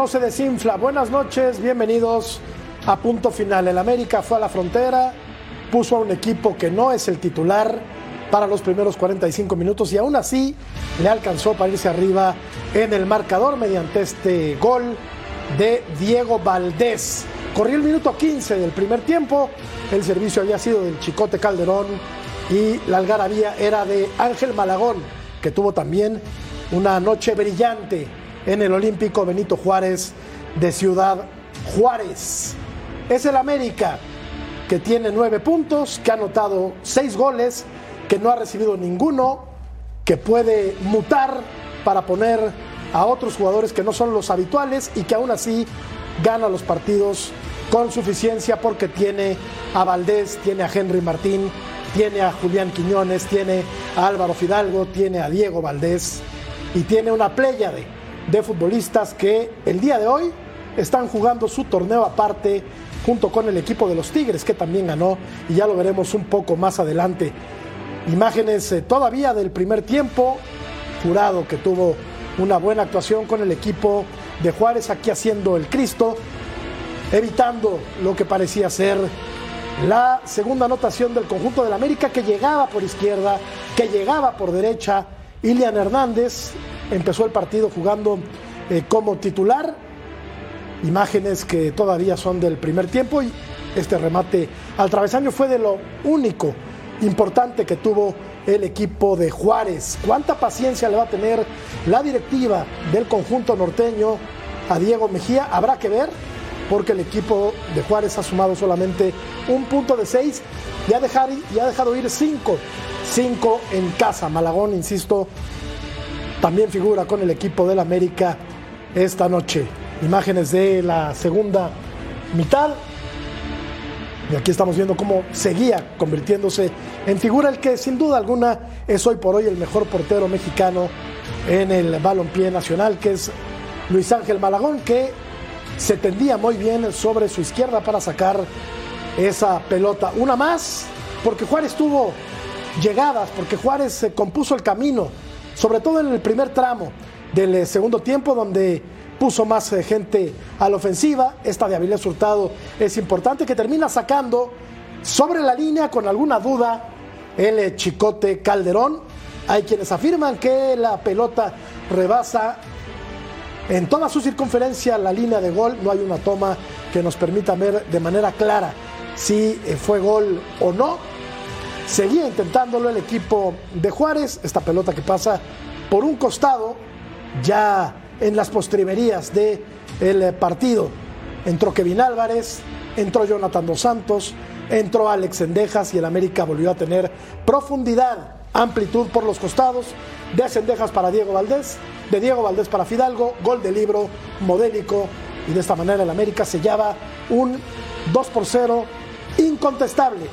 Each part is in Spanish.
no se desinfla. Buenas noches, bienvenidos a punto final. El América fue a la frontera, puso a un equipo que no es el titular para los primeros 45 minutos y aún así le alcanzó para irse arriba en el marcador mediante este gol de Diego Valdés. Corrió el minuto 15 del primer tiempo, el servicio había sido del Chicote Calderón y la algarabía era de Ángel Malagón, que tuvo también una noche brillante en el Olímpico Benito Juárez de Ciudad Juárez. Es el América que tiene nueve puntos, que ha anotado seis goles, que no ha recibido ninguno, que puede mutar para poner a otros jugadores que no son los habituales y que aún así gana los partidos con suficiencia porque tiene a Valdés, tiene a Henry Martín, tiene a Julián Quiñones, tiene a Álvaro Fidalgo, tiene a Diego Valdés y tiene una pléyade de futbolistas que el día de hoy están jugando su torneo aparte junto con el equipo de los Tigres que también ganó y ya lo veremos un poco más adelante. Imágenes eh, todavía del primer tiempo, jurado que tuvo una buena actuación con el equipo de Juárez aquí haciendo el Cristo, evitando lo que parecía ser la segunda anotación del conjunto del América que llegaba por izquierda, que llegaba por derecha. Ilian Hernández empezó el partido jugando eh, como titular. Imágenes que todavía son del primer tiempo y este remate al travesaño fue de lo único importante que tuvo el equipo de Juárez. ¿Cuánta paciencia le va a tener la directiva del conjunto norteño a Diego Mejía? Habrá que ver, porque el equipo de Juárez ha sumado solamente un punto de seis y ha dejado, y ha dejado ir cinco. Cinco en casa. Malagón, insisto, también figura con el equipo del América esta noche. Imágenes de la segunda mitad. Y aquí estamos viendo cómo seguía convirtiéndose en figura el que sin duda alguna es hoy por hoy el mejor portero mexicano en el balompié nacional, que es Luis Ángel Malagón, que se tendía muy bien sobre su izquierda para sacar esa pelota. Una más, porque Juárez tuvo llegadas, porque Juárez se compuso el camino, sobre todo en el primer tramo del eh, segundo tiempo, donde puso más eh, gente a la ofensiva. Esta de Avilés Hurtado es importante, que termina sacando sobre la línea con alguna duda el eh, Chicote Calderón. Hay quienes afirman que la pelota rebasa en toda su circunferencia la línea de gol. No hay una toma que nos permita ver de manera clara si fue gol o no. Seguía intentándolo el equipo de Juárez. Esta pelota que pasa por un costado, ya en las postrimerías del el partido. Entró Kevin Álvarez, entró Jonathan Dos Santos, entró Alex Endejas y el América volvió a tener profundidad, amplitud por los costados. De Endejas para Diego Valdés, de Diego Valdés para Fidalgo, gol de libro modélico. Y de esta manera el América sellaba un 2 por 0 incontestable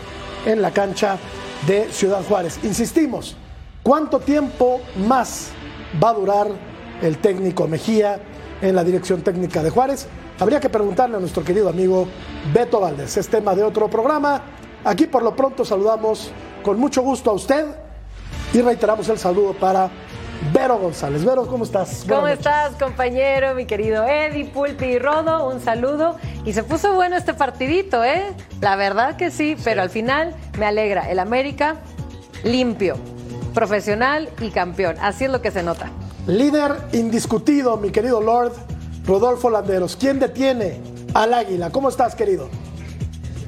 en la cancha de Ciudad Juárez. Insistimos, ¿cuánto tiempo más va a durar el técnico Mejía en la dirección técnica de Juárez? Habría que preguntarle a nuestro querido amigo Beto Valdés. Es tema de otro programa. Aquí por lo pronto saludamos con mucho gusto a usted y reiteramos el saludo para Vero González. Vero, ¿cómo estás? ¿Cómo estás, compañero, mi querido Eddie, Pulpi y Rodo? Un saludo. Y se puso bueno este partidito, ¿eh? La verdad que sí, pero al final me alegra. El América limpio, profesional y campeón. Así es lo que se nota. Líder indiscutido, mi querido Lord Rodolfo Landeros. ¿Quién detiene al Águila? ¿Cómo estás, querido?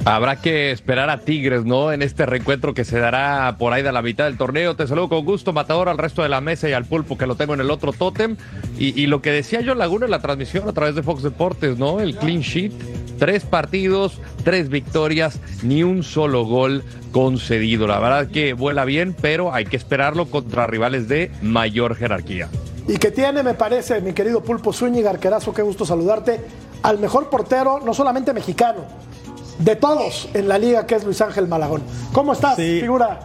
Habrá que esperar a Tigres, ¿no? En este reencuentro que se dará por ahí de la mitad del torneo. Te saludo con gusto, Matador, al resto de la mesa y al pulpo que lo tengo en el otro tótem. Y, lo que decía yo Laguna en la transmisión a través de Fox Deportes, ¿no? El clean sheet. Tres partidos, tres victorias, ni un solo gol concedido. La verdad que vuela bien, pero hay que esperarlo contra rivales de mayor jerarquía. Y que tiene, me parece, mi querido Pulpo Zúñiga, arquerazo, qué gusto saludarte, al mejor portero, no solamente mexicano, de todos en la liga, que es Luis Ángel Malagón. ¿Cómo estás, figura?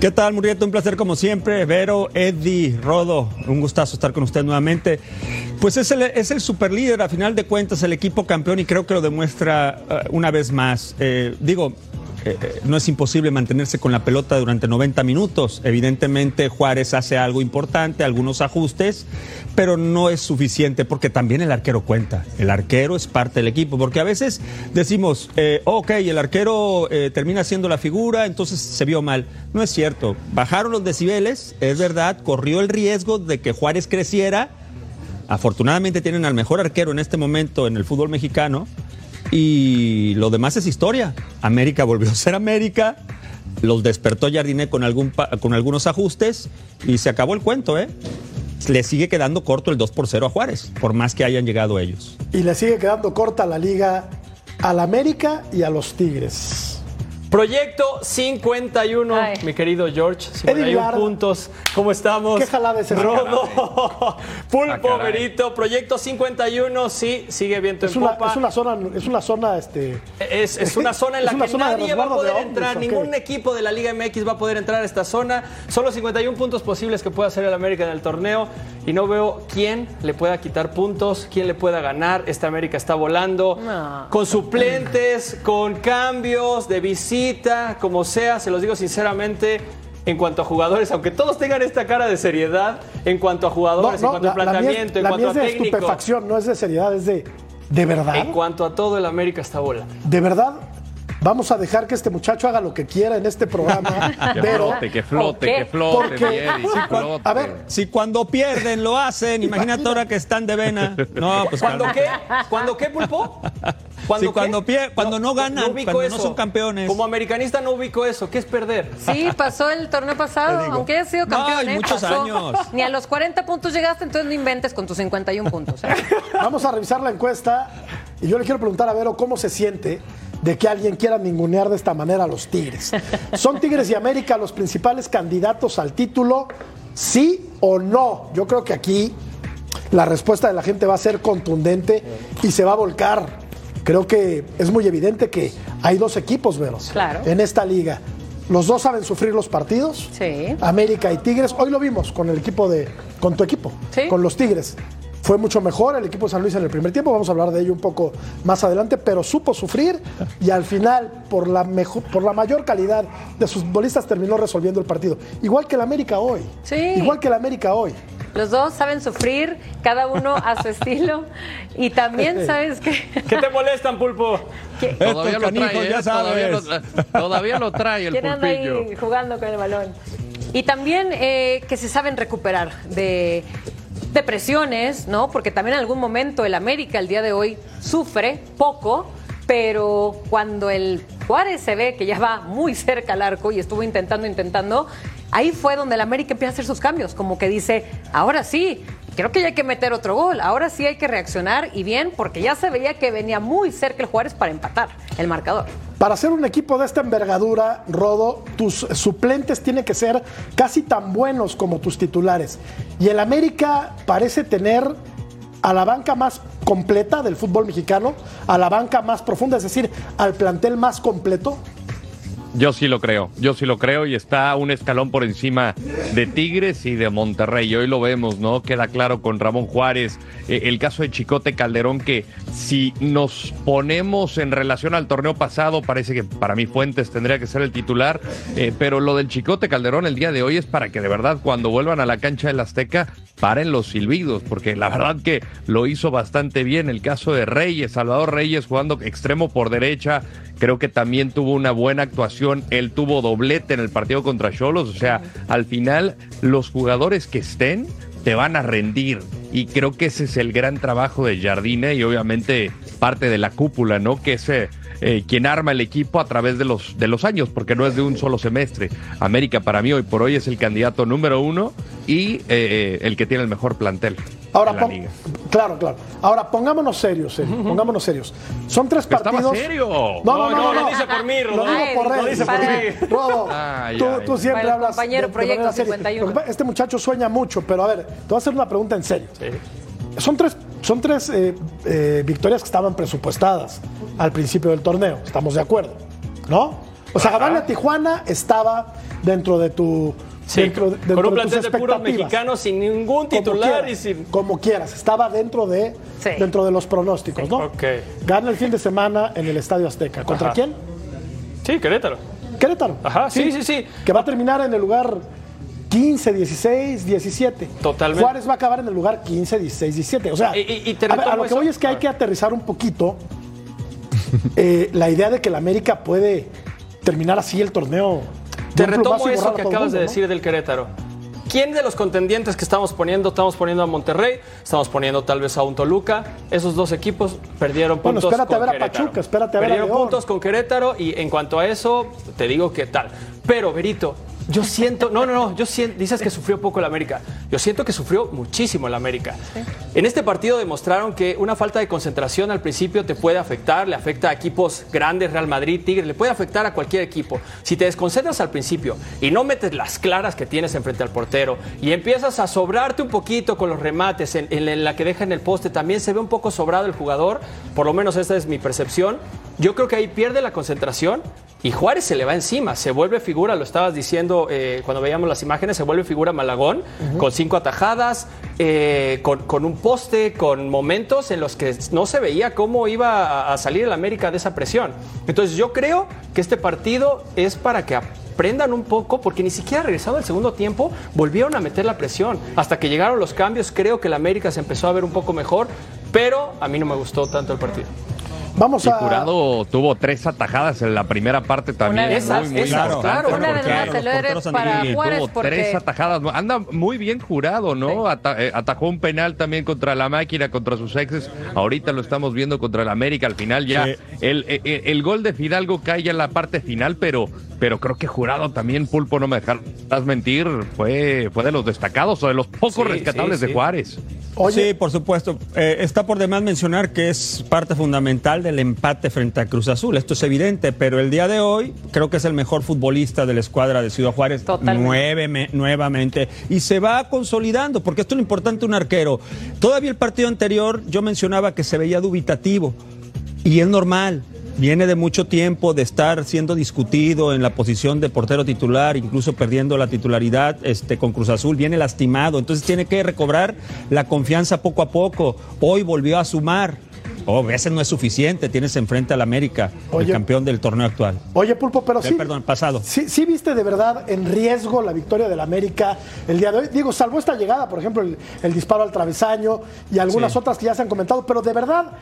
¿Qué tal, Murrieta? Un placer como siempre. Vero, Eddie, Rodo, un gustazo estar con usted nuevamente. Pues es el, es el superlíder, a final de cuentas, el equipo campeón y creo que lo demuestra eh, una vez más. Eh, digo, eh, no es imposible mantenerse con la pelota durante 90 minutos. Evidentemente Juárez hace algo importante, algunos ajustes, pero no es suficiente porque también el arquero cuenta. El arquero es parte del equipo, porque a veces decimos, eh, ok, el arquero eh, termina siendo la figura, entonces se vio mal. No es cierto. Bajaron los decibeles, es verdad, corrió el riesgo de que Juárez creciera. Afortunadamente tienen al mejor arquero en este momento en el fútbol mexicano y lo demás es historia. América volvió a ser América, los despertó Jardiné con, algún con algunos ajustes y se acabó el cuento, ¿eh? Le sigue quedando corto el 2 por 0 a Juárez, por más que hayan llegado ellos. Y le sigue quedando corta la liga al América y a los Tigres. Proyecto 51, Ay. mi querido George, 51 Villar. puntos. ¿Cómo estamos? ¿Qué jalada es esa? Rodo, Ah, Pulpo, caray. Berito, Proyecto 51, sí, sigue viento Es en una, popa. es una zona, es una zona, este. Es, es una zona en la que nadie va a poder hombres, entrar, ningún equipo de la Liga MX va a poder entrar a esta zona. Solo 51 puntos posibles que pueda hacer el América en el torneo y no veo quién le pueda quitar puntos, quién le pueda ganar. Esta América está volando No. con suplentes, con cambios de visita, como sea, se los digo sinceramente. En cuanto a jugadores, aunque todos tengan esta cara de seriedad, en cuanto a jugadores, en cuanto a la mía planteamiento, en la cuanto mía a es de técnico, estupefacción, no es de seriedad, es de. ¿De verdad? en cuanto a todo, el América está volando. ¿De verdad? Vamos a dejar que este muchacho haga lo que quiera en este programa, Que pero. flote, que flote, que flote, Porque- flote. A ver, Si cuando pierden lo hacen, imagínate ahora que están de vena. No, pues ¿Cuándo qué? ¿Cuándo qué, Pulpo? Sí, cuando pie- cuando no ganan, ubico cuando no son campeones. Como americanista no ubico eso. ¿Qué es perder? Sí, pasó el torneo pasado, aunque hayas sido No, campeón. y ¿eh? muchos Pasó. años. Ni a los 40 puntos llegaste, entonces no inventes con tus 51 puntos. ¿eh? Vamos a revisar la encuesta y yo le quiero preguntar a Vero cómo se siente de que alguien quiera ningunear de esta manera a los Tigres. ¿Son Tigres y América los principales candidatos al título? ¿Sí o no? Yo creo que aquí la respuesta de la gente va a ser contundente y se va a volcar. Creo que es muy evidente que hay dos equipos, Vero, Claro. en esta liga. Los dos saben sufrir los partidos. Sí. América y Tigres. Hoy lo vimos con el equipo de, con tu equipo, Sí. con los Tigres. Fue mucho mejor el equipo de San Luis en el primer tiempo, vamos a hablar de ello un poco más adelante, pero supo sufrir y al final, por la, mejor, por la mayor calidad de sus futbolistas, terminó resolviendo el partido. Igual que el América hoy. Sí. Igual que el América hoy. Los dos saben sufrir, cada uno a su estilo. Y también, ¿sabes qué? ¿Qué te molestan, Pulpo? Que- Todavía lo trae, canijos, ¿eh? ya Todavía lo, todavía lo trae el ¿Quién anda pulpillo. ahí jugando con el balón? Y también eh, que se saben recuperar de, de presiones, ¿no? Porque también en algún momento el América el día de hoy sufre poco, pero cuando el Juárez se ve que ya va muy cerca al arco y estuvo intentando, intentando, ahí fue donde el América empieza a hacer sus cambios, como que dice, ahora sí, creo que ya hay que meter otro gol, ahora sí hay que reaccionar y bien, porque ya se veía que venía muy cerca el Juárez para empatar el marcador. Para ser un equipo de esta envergadura, Rodo, tus suplentes tienen que ser casi tan buenos como tus titulares. Y el América parece tener a la banca más completa del fútbol mexicano, a la banca más profunda, es decir, al plantel más completo. Yo sí lo creo, yo sí lo creo y está un escalón por encima de Tigres y de Monterrey. Hoy lo vemos, ¿no? Queda claro con Ramón Juárez, eh, el caso de Chicote Calderón, que si nos ponemos en relación al torneo pasado, parece que para mí Fuentes tendría que ser el titular, eh, pero lo del Chicote Calderón el día de hoy es para que de verdad cuando vuelvan a la cancha del Azteca paren los silbidos, porque la verdad que lo hizo bastante bien. El caso de Reyes, Salvador Reyes jugando extremo por derecha, creo que también tuvo una buena actuación. Él tuvo doblete en el partido contra Cholos. O sea, al final, los jugadores que estén te van a rendir. Y creo que ese es el gran trabajo de Jardine y obviamente parte de la cúpula, ¿no? Que es eh, eh, quien arma el equipo a través de los, de los años, porque no es de un solo semestre. América para mí hoy por hoy es el candidato número uno y eh, el que tiene el mejor plantel. Ahora, la liga. claro, claro. Ahora, pongámonos serios, eh, pongámonos serios. Son tres partidos. serio. No, no, no, no, No, dice por mí, Lo digo por él. dice por mí. Rodo, tú, tú siempre Para el hablas. compañero Proyecto manera seria. 51. Lo que pasa- Este muchacho sueña mucho, pero a ver, te voy a hacer una pregunta en serio. Son tres, son tres eh, eh, victorias que estaban presupuestadas al principio del torneo. Estamos de acuerdo, ¿no? O sea, ganarle a Tijuana estaba dentro de tu. Sí, dentro, de- dentro con un de tus plantel de puros expectativas. mexicanos sin ningún Como titular quieras, y sin... como quieras, estaba dentro de, Sí. dentro de los pronósticos, ¿no? Ok. Gana el fin de semana en el Estadio Azteca. ¿Contra Ajá. quién? Sí, Querétaro. Querétaro. Ajá, sí, sí, sí. Que va a terminar en el lugar 15, 16, 17. Totalmente. Juárez va a acabar en el lugar 15, 16, 17. O sea, Y- y- y te a, ver, a retomo lo que eso. voy es que hay que aterrizar un poquito eh, la idea de que la América puede terminar así el torneo. Te retomo eso que acabas de decir del Querétaro. ¿Quién de los contendientes que estamos poniendo? Estamos poniendo a Monterrey, estamos poniendo tal vez a un Toluca. Esos dos equipos perdieron Bueno, puntos espérate a ver a Querétaro. Pachuca, espérate a ver a Perdieron puntos con Querétaro y en cuanto a eso, te digo que tal. Pero, Berito, yo siento, no, no, no, yo siento, dices que sufrió poco el América. Yo siento que sufrió muchísimo el América. En este partido demostraron que una falta de concentración al principio te puede afectar, le afecta a equipos grandes, Real Madrid, Tigres, le puede afectar a cualquier equipo. Si te desconcentras al principio y no metes las claras que tienes enfrente al portero y empiezas a sobrarte un poquito con los remates en, en la que deja en el poste, también se ve un poco sobrado el jugador, por lo menos esa es mi percepción. Yo creo que ahí pierde la concentración y Juárez se le va encima, se vuelve figura, lo estabas diciendo eh, cuando veíamos las imágenes, se vuelve figura Malagón, con cinco atajadas, eh, con, con un poste, con momentos en los que no se veía cómo iba a, a salir el América de esa presión. Entonces yo creo que este partido es para que aprendan un poco, porque ni siquiera regresado al segundo tiempo volvieron a meter la presión. Hasta que llegaron los cambios, creo que el América se empezó a ver un poco mejor, pero a mí no me gustó tanto el partido. Vamos Y a. Jurado tuvo tres atajadas en la primera parte también. Una de muy, esas, muy esas, claro, Una de las para. Juárez tuvo tres atajadas. Anda muy bien jurado, ¿no? Ata- eh, atajó un penal también contra la máquina, contra sus exes. Ahorita lo estamos viendo contra el América. Al final ya Sí. el, el- el gol de Fidalgo cae ya en la parte final, pero, pero creo que jurado también, Pulpo, no me dejarás mentir, fue, fue de los destacados o de los pocos Sí, rescatables sí, de. Juárez. Oye, Sí, por supuesto. Eh, está por demás mencionar que es parte fundamental del empate frente a Cruz Azul. Esto es evidente, pero el día de hoy creo que es el mejor futbolista de la escuadra de Ciudad Juárez nueve- nuevamente. Y se va consolidando, porque esto es lo importante un arquero. Todavía el partido anterior yo mencionaba que se veía dubitativo. Y es normal. Viene de mucho tiempo de estar siendo discutido en la posición de portero titular, incluso perdiendo la titularidad este, con Cruz Azul. Viene lastimado, entonces tiene que recobrar la confianza poco a poco. Hoy volvió a sumar. Oh, a veces no es suficiente, tienes enfrente al América, Oye. el campeón del torneo actual. oye, Pulpo, pero Eh, sí. perdón, pasado. Sí, sí viste de verdad en riesgo la victoria del América el día de hoy. Digo, salvo esta llegada, por ejemplo, el, el disparo al travesaño y algunas Sí. otras que ya se han comentado, pero de verdad,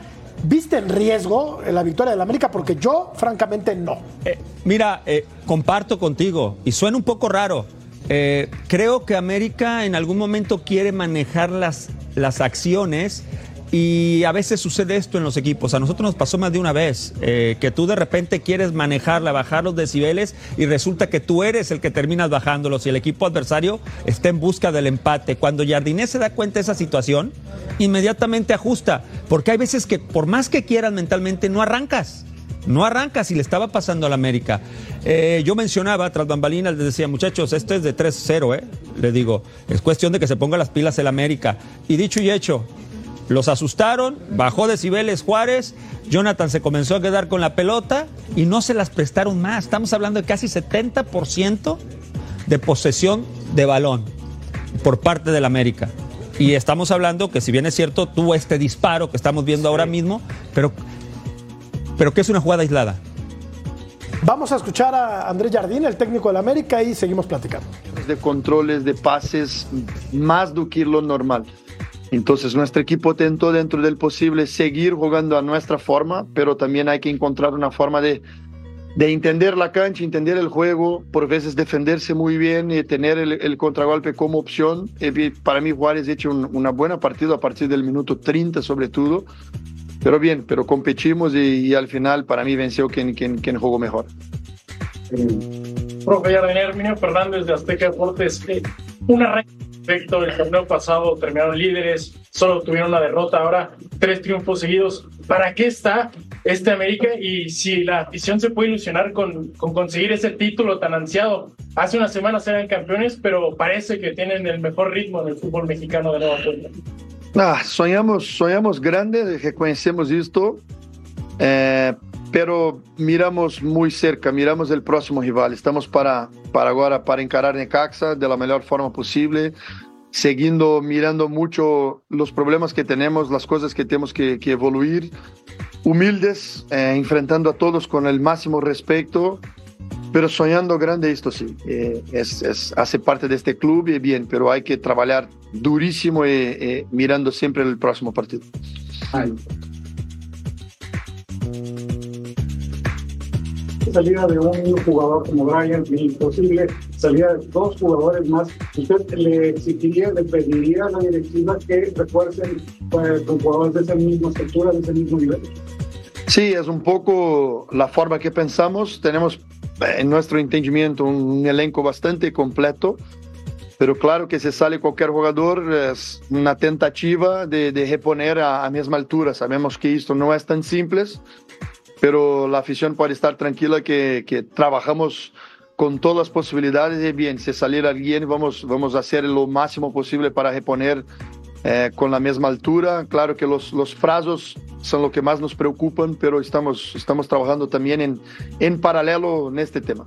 ¿viste en riesgo la victoria del América? Porque yo, francamente, no. Eh, mira, eh, comparto contigo y suena un poco raro. Eh, creo que América en algún momento quiere manejar las, las acciones y a veces sucede esto en los equipos. A nosotros nos pasó más de una vez, eh, que tú de repente quieres manejarla, bajar los decibeles y resulta que tú eres el que terminas bajándolos y el equipo adversario está en busca del empate. Cuando Jardinés se da cuenta de esa situación, inmediatamente ajusta, porque hay veces que por más que quieras mentalmente no arrancas. No arrancas y le estaba pasando al América. Eh, yo mencionaba, tras bambalinas, les decía, muchachos, esto es de 3-0, ¿eh? Le digo, es cuestión de que se ponga las pilas el América. Y dicho y hecho, los asustaron, bajó decibeles Juárez, Jonathan se comenzó a quedar con la pelota y no se las prestaron más. Estamos hablando de casi 70% de posesión de balón por parte del América. Y estamos hablando que si bien es cierto, tuvo este disparo que estamos viendo ahora mismo, pero, pero que es una jugada aislada. Vamos a escuchar a Andrés Jardín, el técnico del América, y seguimos platicando. de controles de pases más do que lo normal. Entonces nuestro equipo intentó dentro del posible seguir jugando a nuestra forma, pero también hay que encontrar una forma de, de entender la cancha, entender el juego, por veces defenderse muy bien y tener el, el contragolpe como opción. Vi- para mí Juárez ha hecho un- una buena partida a partir del minuto 30 sobre todo, pero bien, pero competimos y, y al final para mí venció quien, quien, quien jugó mejor. Profe Jardín Herminio Fernández de Azteca Deportes. Eh, un perfecto. El torneo pasado terminaron líderes, solo tuvieron una derrota, ahora tres triunfos seguidos. ¿Para qué está este América? Y si la afición se puede ilusionar con, con conseguir ese título tan ansiado. Hace unas semanas eran campeones, pero parece que tienen el mejor ritmo en el fútbol mexicano de nueva cuenta. Ah, sonhamos, sonhamos grande, reconhecemos isto, eh, pero miramos muy cerca, miramos el próximo rival. Estamos para, para agora para encarar Necaxa de la mejor forma posible, seguindo mirando mucho los problemas que tenemos, las cosas que tenemos que, que evoluir, humildes, eh, enfrentando a todos con el máximo respeto pero soñando grande esto sí, eh, es, es, hace parte de este club y bien, pero hay que trabajar durísimo y, y mirando siempre el próximo partido. Ay. Salida de un jugador como Brian, imposible salida de dos jugadores más. ¿Usted le exigiría, le pediría a la directiva que refuercen pues, con jugadores de esa misma estructura, de ese mismo nivel? Sí, es un poco la forma que pensamos. Tenemos en nuestro entendimiento un elenco bastante completo, pero claro que si sale cualquier jugador es una tentativa de, de reponer a, a misma altura. Sabemos que esto no es tan simple, pero la afición puede estar tranquila que, que trabajamos con todas las posibilidades y bien, si salir alguien vamos, vamos a hacer lo máximo posible para reponer eh, con la misma altura. Claro que los, los plazos son lo que más nos preocupan, pero estamos, estamos trabajando también en, en paralelo en este tema.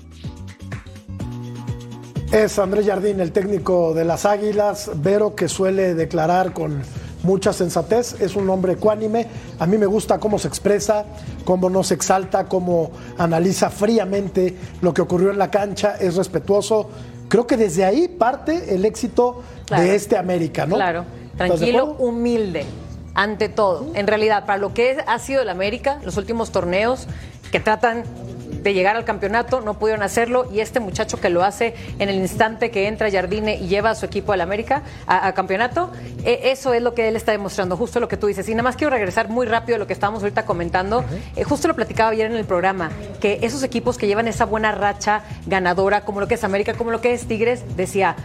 Es Andrés Jardín, el técnico de las Águilas, Vero, que suele declarar con mucha sensatez, es un hombre ecuánime, a mí me gusta cómo se expresa, cómo no se exalta, cómo analiza fríamente lo que ocurrió en la cancha, es respetuoso. Creo que desde ahí parte el éxito claro, de este América, ¿no? Claro, tranquilo, humilde, ante todo. En realidad, para lo que ha sido el América, los últimos torneos que tratan de llegar al campeonato, no pudieron hacerlo y este muchacho que lo hace en el instante que entra Jardine y lleva a su equipo al América a, a campeonato, eh, eso es lo que él está demostrando, justo lo que tú dices. Y nada más quiero regresar muy rápido a lo que estábamos ahorita comentando, uh -huh. eh, justo lo platicaba ayer en el programa, que esos equipos que llevan esa buena racha ganadora, como lo que es América, como lo que es Tigres, decía,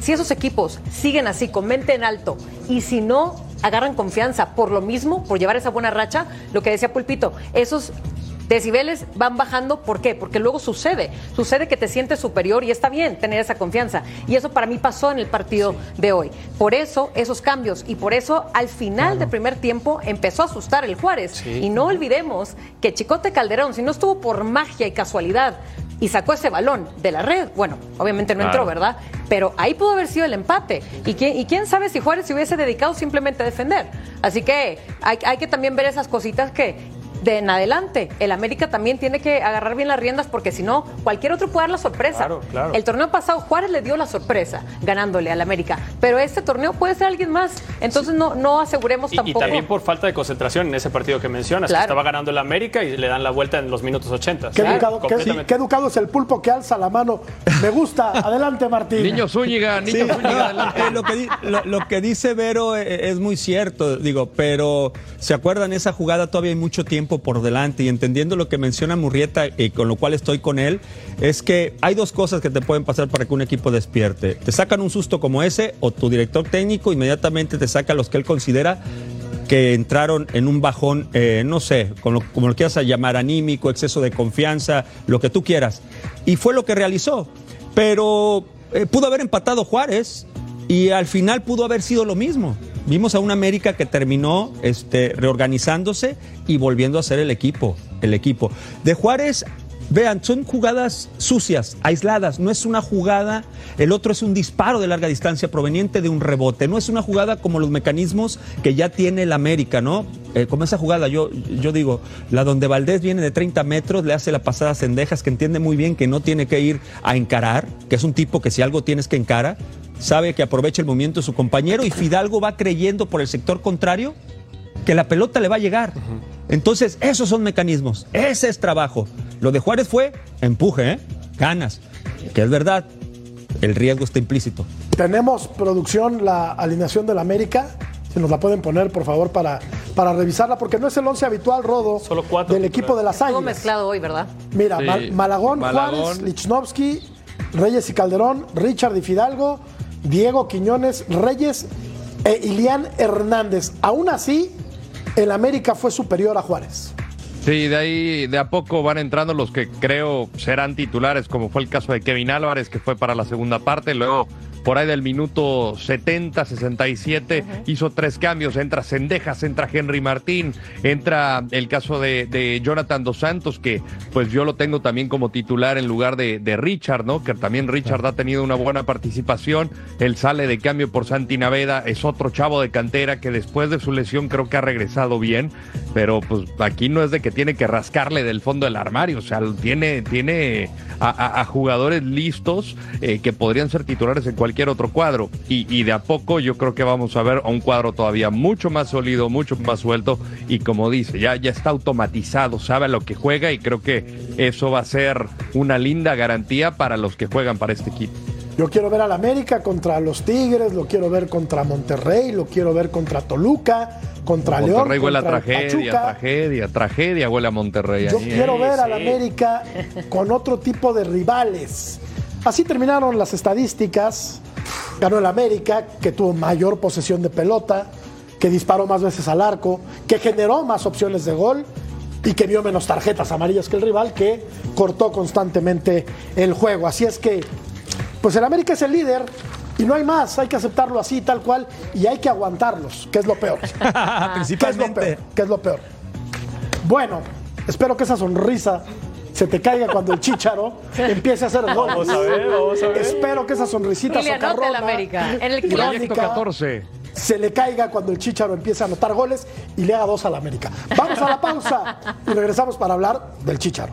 si esos equipos siguen así, con mente en alto, y si no agarran confianza por lo mismo, por llevar esa buena racha, lo que decía Pulpito, esos decibeles van bajando, ¿por qué? Porque luego sucede, sucede que te sientes superior y está bien tener esa confianza. Y eso para mí pasó en el partido sí. de hoy. Por eso esos cambios y por eso al final claro. del primer tiempo empezó a asustar el Juárez. Sí. Y no olvidemos que Chicote Calderón, si no estuvo por magia y casualidad, y sacó ese balón de la red. Bueno, obviamente no entró, claro. ¿verdad? Pero ahí pudo haber sido el empate. ¿Y quién, y quién sabe si Juárez se hubiese dedicado simplemente a defender. Así que hay, hay que también ver esas cositas que, de en adelante. El América también tiene que agarrar bien las riendas porque si no, cualquier otro puede dar la sorpresa. Claro, claro. El torneo pasado Juárez le dio la sorpresa ganándole al América, pero este torneo puede ser alguien más. Entonces sí. no, no aseguremos y, tampoco. Y también por falta de concentración en ese partido que mencionas, claro. que estaba ganando el América y le dan la vuelta en los minutos 80. Qué, educado, qué, qué educado es el pulpo que alza la mano. Me gusta. adelante, Martín. Niño Zúñiga, niño sí, Zúñiga, adelante. Eh, lo, que, lo, lo, que, dice Vero eh, es muy cierto, digo, pero ¿se acuerdan? Esa jugada todavía hay mucho tiempo por delante y entendiendo lo que menciona Murrieta y con lo cual estoy con él, es que hay dos cosas que te pueden pasar para que un equipo despierte. Te sacan un susto como ese o tu director técnico inmediatamente te saca los que él considera que entraron en un bajón, eh, no sé, como lo, como lo quieras llamar, anímico, exceso de confianza, lo que tú quieras. Y fue lo que realizó. Pero eh, pudo haber empatado Juárez y al final pudo haber sido lo mismo. Vimos a una América que terminó este, reorganizándose y volviendo a ser el equipo, el equipo. De Juárez, vean, son jugadas sucias, aisladas, no es una jugada, el otro es un disparo de larga distancia proveniente de un rebote, no es una jugada como los mecanismos que ya tiene el América, ¿no? Eh, como esa jugada, yo, yo digo, la donde Valdés viene de 30 metros, le hace la pasada a Cendejas, que entiende muy bien que no tiene que ir a encarar, que es un tipo que si algo tienes que encara, sabe que aprovecha el movimiento de su compañero y Fidalgo va creyendo por el sector contrario que la pelota le va a llegar. Uh -huh. Entonces, esos son mecanismos, ese es trabajo. Lo de Juárez fue empuje, ¿eh? ganas, que es verdad, el riesgo está implícito. Tenemos producción, la alineación del América. Si nos la pueden poner, por favor, para, para revisarla, porque no es el once habitual, Rodo, Solo cuatro, del equipo de las Águilas. Todo mezclado hoy, ¿verdad? Mira, sí. Mal Malagón, Malagón, Juárez, Lichnowsky, Reyes y Calderón, Richard y Fidalgo, Diego Quiñones, Reyes e Ilián Hernández. Aún así, el América fue superior a Juárez. Sí, de ahí de a poco van entrando los que creo serán titulares, como fue el caso de Kevin Álvarez, que fue para la segunda parte. Luego por ahí del minuto 70, 67, hizo tres cambios. Entra Sendejas, entra Henry Martín, entra el caso de, de, Jonathan Dos Santos, que pues yo lo tengo también como titular en lugar de, de Richard, ¿no? Que también Richard ha tenido una buena participación. Él sale de cambio por Santi Naveda, es otro chavo de cantera que después de su lesión creo que ha regresado bien, pero pues aquí no es de que tiene que rascarle del fondo del armario, o sea, tiene, tiene a, jugadores listos eh, que podrían ser titulares en cualquier otro cuadro. Y, y, de a poco yo creo que vamos a ver un cuadro todavía mucho más sólido, mucho más suelto y como dice, ya, ya está automatizado, sabe a lo que juega y creo que eso va a ser una linda garantía para los que juegan para este equipo. Yo quiero ver al América contra los Tigres, lo quiero ver contra Monterrey, lo quiero ver contra Toluca, contra León. Monterrey huele a tragedia, tragedia, tragedia huele a Monterrey. Yo quiero ver al América con otro tipo de rivales. Así terminaron las estadísticas. Ganó el América, que tuvo mayor posesión de pelota, que disparó más veces al arco, que generó más opciones de gol y que vio menos tarjetas amarillas que el rival, que cortó constantemente el juego. Así es que pues el América es el líder y no hay más, hay que aceptarlo así, tal cual, y hay que aguantarlos, que es lo peor. Principalmente. ¿Qué es lo peor? Bueno, espero que esa sonrisa se te caiga cuando el Chícharo empiece a hacer goles. Vamos a ver, vamos a ver. Espero que esa sonrisita socarrona, el América. En el irónica, 14 se le caiga cuando el Chícharo empiece a anotar goles y le haga dos al América. Vamos a la pausa y regresamos para hablar del Chícharo.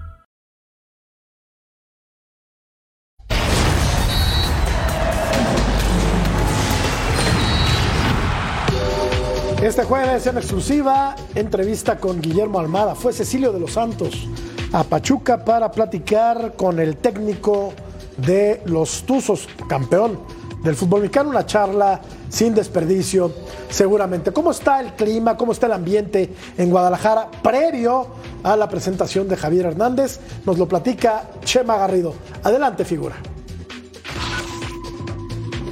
Este jueves en exclusiva, entrevista con Guillermo Almada. Fue Cecilio de los Santos a Pachuca para platicar con el técnico de los Tuzos, campeón del fútbol mexicano. Una charla sin desperdicio, seguramente. ¿Cómo está el clima? ¿Cómo está el ambiente en Guadalajara previo a la presentación de Javier Hernández? Nos lo platica Chema Garrido. Adelante, figura.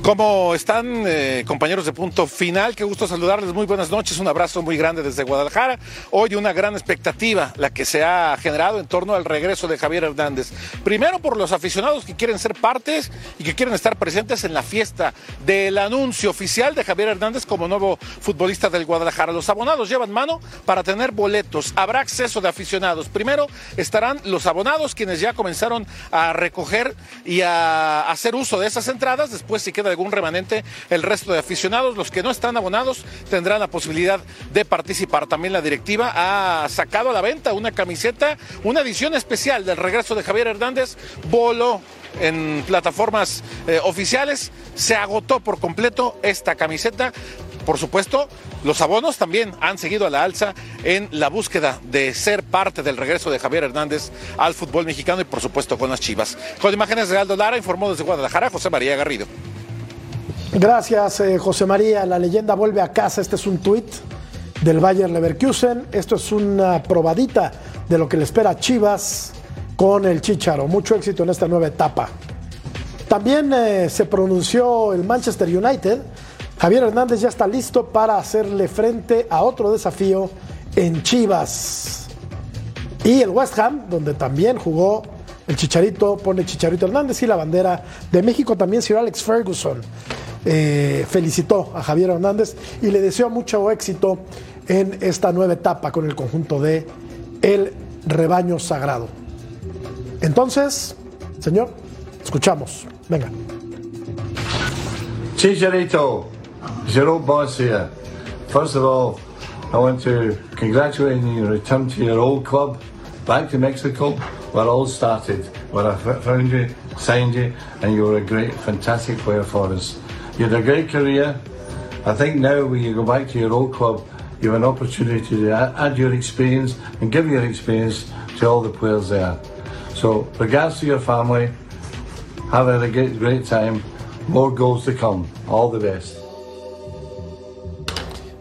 ¿Cómo están, eh, compañeros de punto final? Qué gusto saludarles. Muy buenas noches. Un abrazo muy grande desde Guadalajara. Hoy una gran expectativa la que se ha generado en torno al regreso de Javier Hernández. Primero por los aficionados que quieren ser partes y que quieren estar presentes en la fiesta del anuncio oficial de Javier Hernández como nuevo futbolista del Guadalajara. Los abonados llevan mano para tener boletos. Habrá acceso de aficionados. Primero estarán los abonados quienes ya comenzaron a recoger y a hacer uso de esas entradas. Después si queda algún remanente, el resto de aficionados, los que no están abonados, tendrán la posibilidad de participar. También la directiva ha sacado a la venta una camiseta, una edición especial del regreso de Javier Hernández, Bolo en plataformas eh, oficiales. Se agotó por completo esta camiseta. Por supuesto, los abonos también han seguido a la alza en la búsqueda de ser parte del regreso de Javier Hernández al fútbol mexicano y por supuesto con las Chivas. Con imágenes de Aldo Lara informó desde Guadalajara José María Garrido. Gracias, eh, José María. La leyenda vuelve a casa. Este es un tuit del Bayern Leverkusen. Esto es una probadita de lo que le espera Chivas con el Chicharo. Mucho éxito en esta nueva etapa. También eh, se pronunció el Manchester United. Javier Hernández ya está listo para hacerle frente a otro desafío en Chivas. Y el West Ham, donde también jugó el Chicharito, pone Chicharito Hernández y la bandera de México también Sir Alex Ferguson. Eh, felicitó a Javier Hernández y le deseó mucho éxito en esta nueva etapa con el conjunto de El Rebaño Sagrado. Entonces, señor, escuchamos. Venga. Chicharito, your boss here. First of all, I want to congratulate you on your return to your old club, back to Mexico, where all started, where I found you, signed you, and you were a great, fantastic player for us. You had a great career. I think now when you go back to your old club, you have an opportunity to add, your experience and give your experience to all the players there. So, regards to your family, have a great, great time. More goals to come. All the best.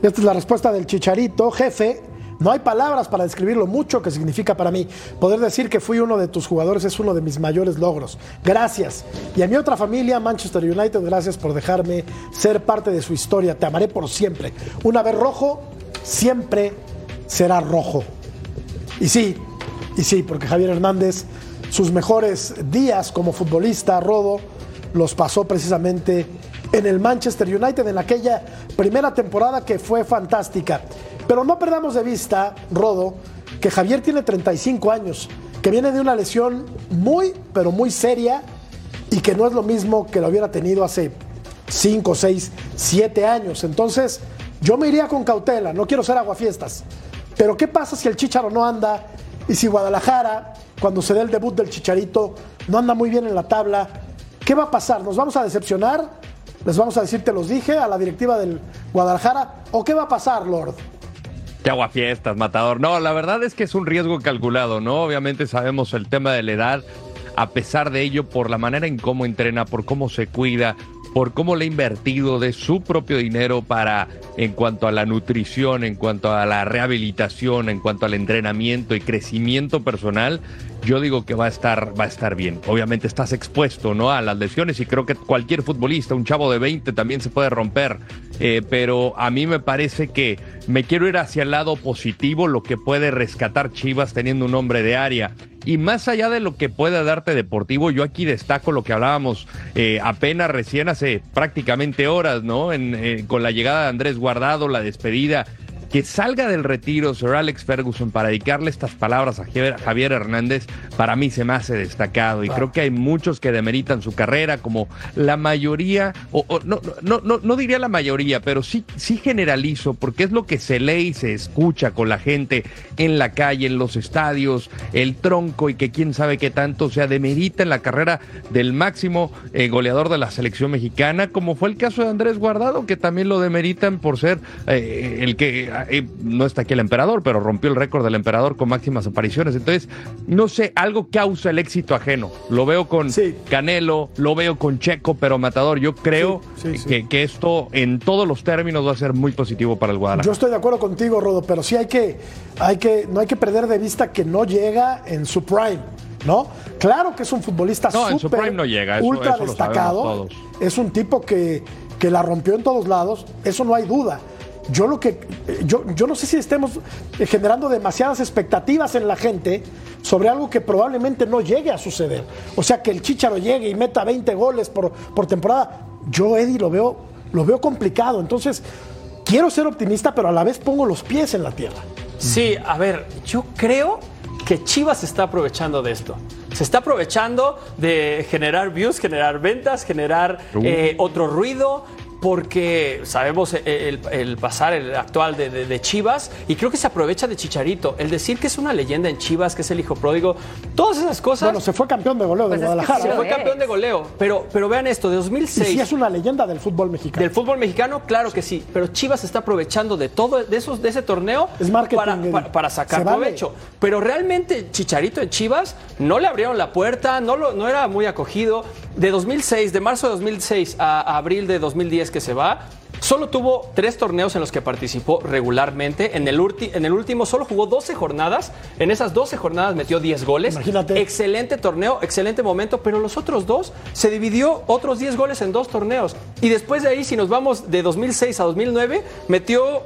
Esta es la respuesta del Chicharito, jefe. No hay palabras para describir lo mucho que significa para mí. Poder decir que fui uno de tus jugadores es uno de mis mayores logros. Gracias. Y a mi otra familia, Manchester United, gracias por dejarme ser parte de su historia. Te amaré por siempre. Una vez rojo, siempre será rojo. Y sí, y sí, porque Javier Hernández, sus mejores días como futbolista, Rodo, los pasó precisamente en el Manchester United en aquella primera temporada que fue fantástica. Pero no perdamos de vista, Rodo, que Javier tiene 35 años, que viene de una lesión muy, pero muy seria y que no es lo mismo que lo hubiera tenido hace 5, 6, 7 años. Entonces, yo me iría con cautela, no quiero ser aguafiestas. Pero ¿qué pasa si el Chicharo no anda y si Guadalajara, cuando se dé el debut del Chicharito, no anda muy bien en la tabla? ¿Qué va a pasar? ¿Nos vamos a decepcionar? ¿Les vamos a decir, te los dije, a la directiva del Guadalajara? ¿O qué va a pasar, Lord? Qué aguafiestas, matador. No, la verdad es que es un riesgo calculado, ¿no? Obviamente sabemos el tema de la edad. A pesar de ello, por la manera en cómo entrena, por cómo se cuida, por cómo le ha invertido de su propio dinero para, en cuanto a la nutrición, en cuanto a la rehabilitación, en cuanto al entrenamiento y crecimiento personal, yo digo que va a estar, va a estar bien. Obviamente estás expuesto, ¿no? A las lesiones y creo que cualquier futbolista, un chavo de 20 también se puede romper. Eh, pero a mí me parece que me quiero ir hacia el lado positivo, lo que puede rescatar Chivas teniendo un hombre de área. Y más allá de lo que pueda darte deportivo, yo aquí destaco lo que hablábamos eh, apenas recién hace prácticamente horas, ¿no? En, eh, con la llegada de Andrés Guardado, la despedida que salga del retiro Sir Alex Ferguson para dedicarle estas palabras a Javier Hernández, para mí se me hace destacado. Y creo que hay muchos que demeritan su carrera, como la mayoría, o, o no, no, no, no diría la mayoría, pero sí, sí generalizo, porque es lo que se lee y se escucha con la gente en la calle, en los estadios, el tronco y que quién sabe qué tanto, o sea, demerita en la carrera del máximo eh, goleador de la selección mexicana, como fue el caso de Andrés Guardado, que también lo demeritan por ser eh, el que no está aquí el emperador, pero rompió el récord del emperador con máximas apariciones. Entonces, no sé, algo causa el éxito ajeno. Lo veo con Canelo, lo veo con Checo, pero Matador, yo creo Sí, sí, sí. Que, que esto en todos los términos va a ser muy positivo para el Guadalajara. Yo estoy de acuerdo contigo, Rodo, pero sí hay que, hay que, no hay que perder de vista que no llega en su prime, ¿no? Claro que es un futbolista No, en su súper, prime no llega, eso- ultra eso destacado. Es un tipo que, que la rompió en todos lados, eso no hay duda. Yo lo que yo, yo no sé si estemos generando demasiadas expectativas en la gente sobre algo que probablemente no llegue a suceder. O sea, que el Chicharo llegue y meta 20 goles por, por temporada. Yo, Eddie, lo veo, lo veo complicado. Entonces, quiero ser optimista, pero a la vez pongo los pies en la tierra. Sí, a ver, yo creo que Chivas se está aprovechando de esto. Se está aprovechando de generar views, generar ventas, generar eh, otro ruido. Porque sabemos el, el- el pasar el actual de, de- de Chivas y creo que se aprovecha de Chicharito. El decir que es una leyenda en Chivas, que es el hijo pródigo, todas esas cosas. Bueno, se fue campeón de goleo Pues de es que Guadalajara. se ¿eh? fue es. campeón de goleo. Pero, pero vean esto, de Y 2006. sí es una leyenda del fútbol mexicano. Del fútbol mexicano, claro que sí, pero Chivas está aprovechando de todo de esos de ese torneo Es marketing, para, para- para sacar vale. provecho. Pero realmente Chicharito en Chivas no le abrieron la puerta, no lo, no era muy acogido. De 2006, de marzo de 2006 a, a abril de 2010 que se va. Solo tuvo tres torneos en los que participó regularmente. En el, en el último solo jugó 12 jornadas. En esas 12 jornadas metió 10 goles. Imagínate. Excelente torneo, excelente momento, pero los otros dos se dividió otros 10 goles en dos torneos. Y después de ahí, si nos vamos de 2006 a 2009, metió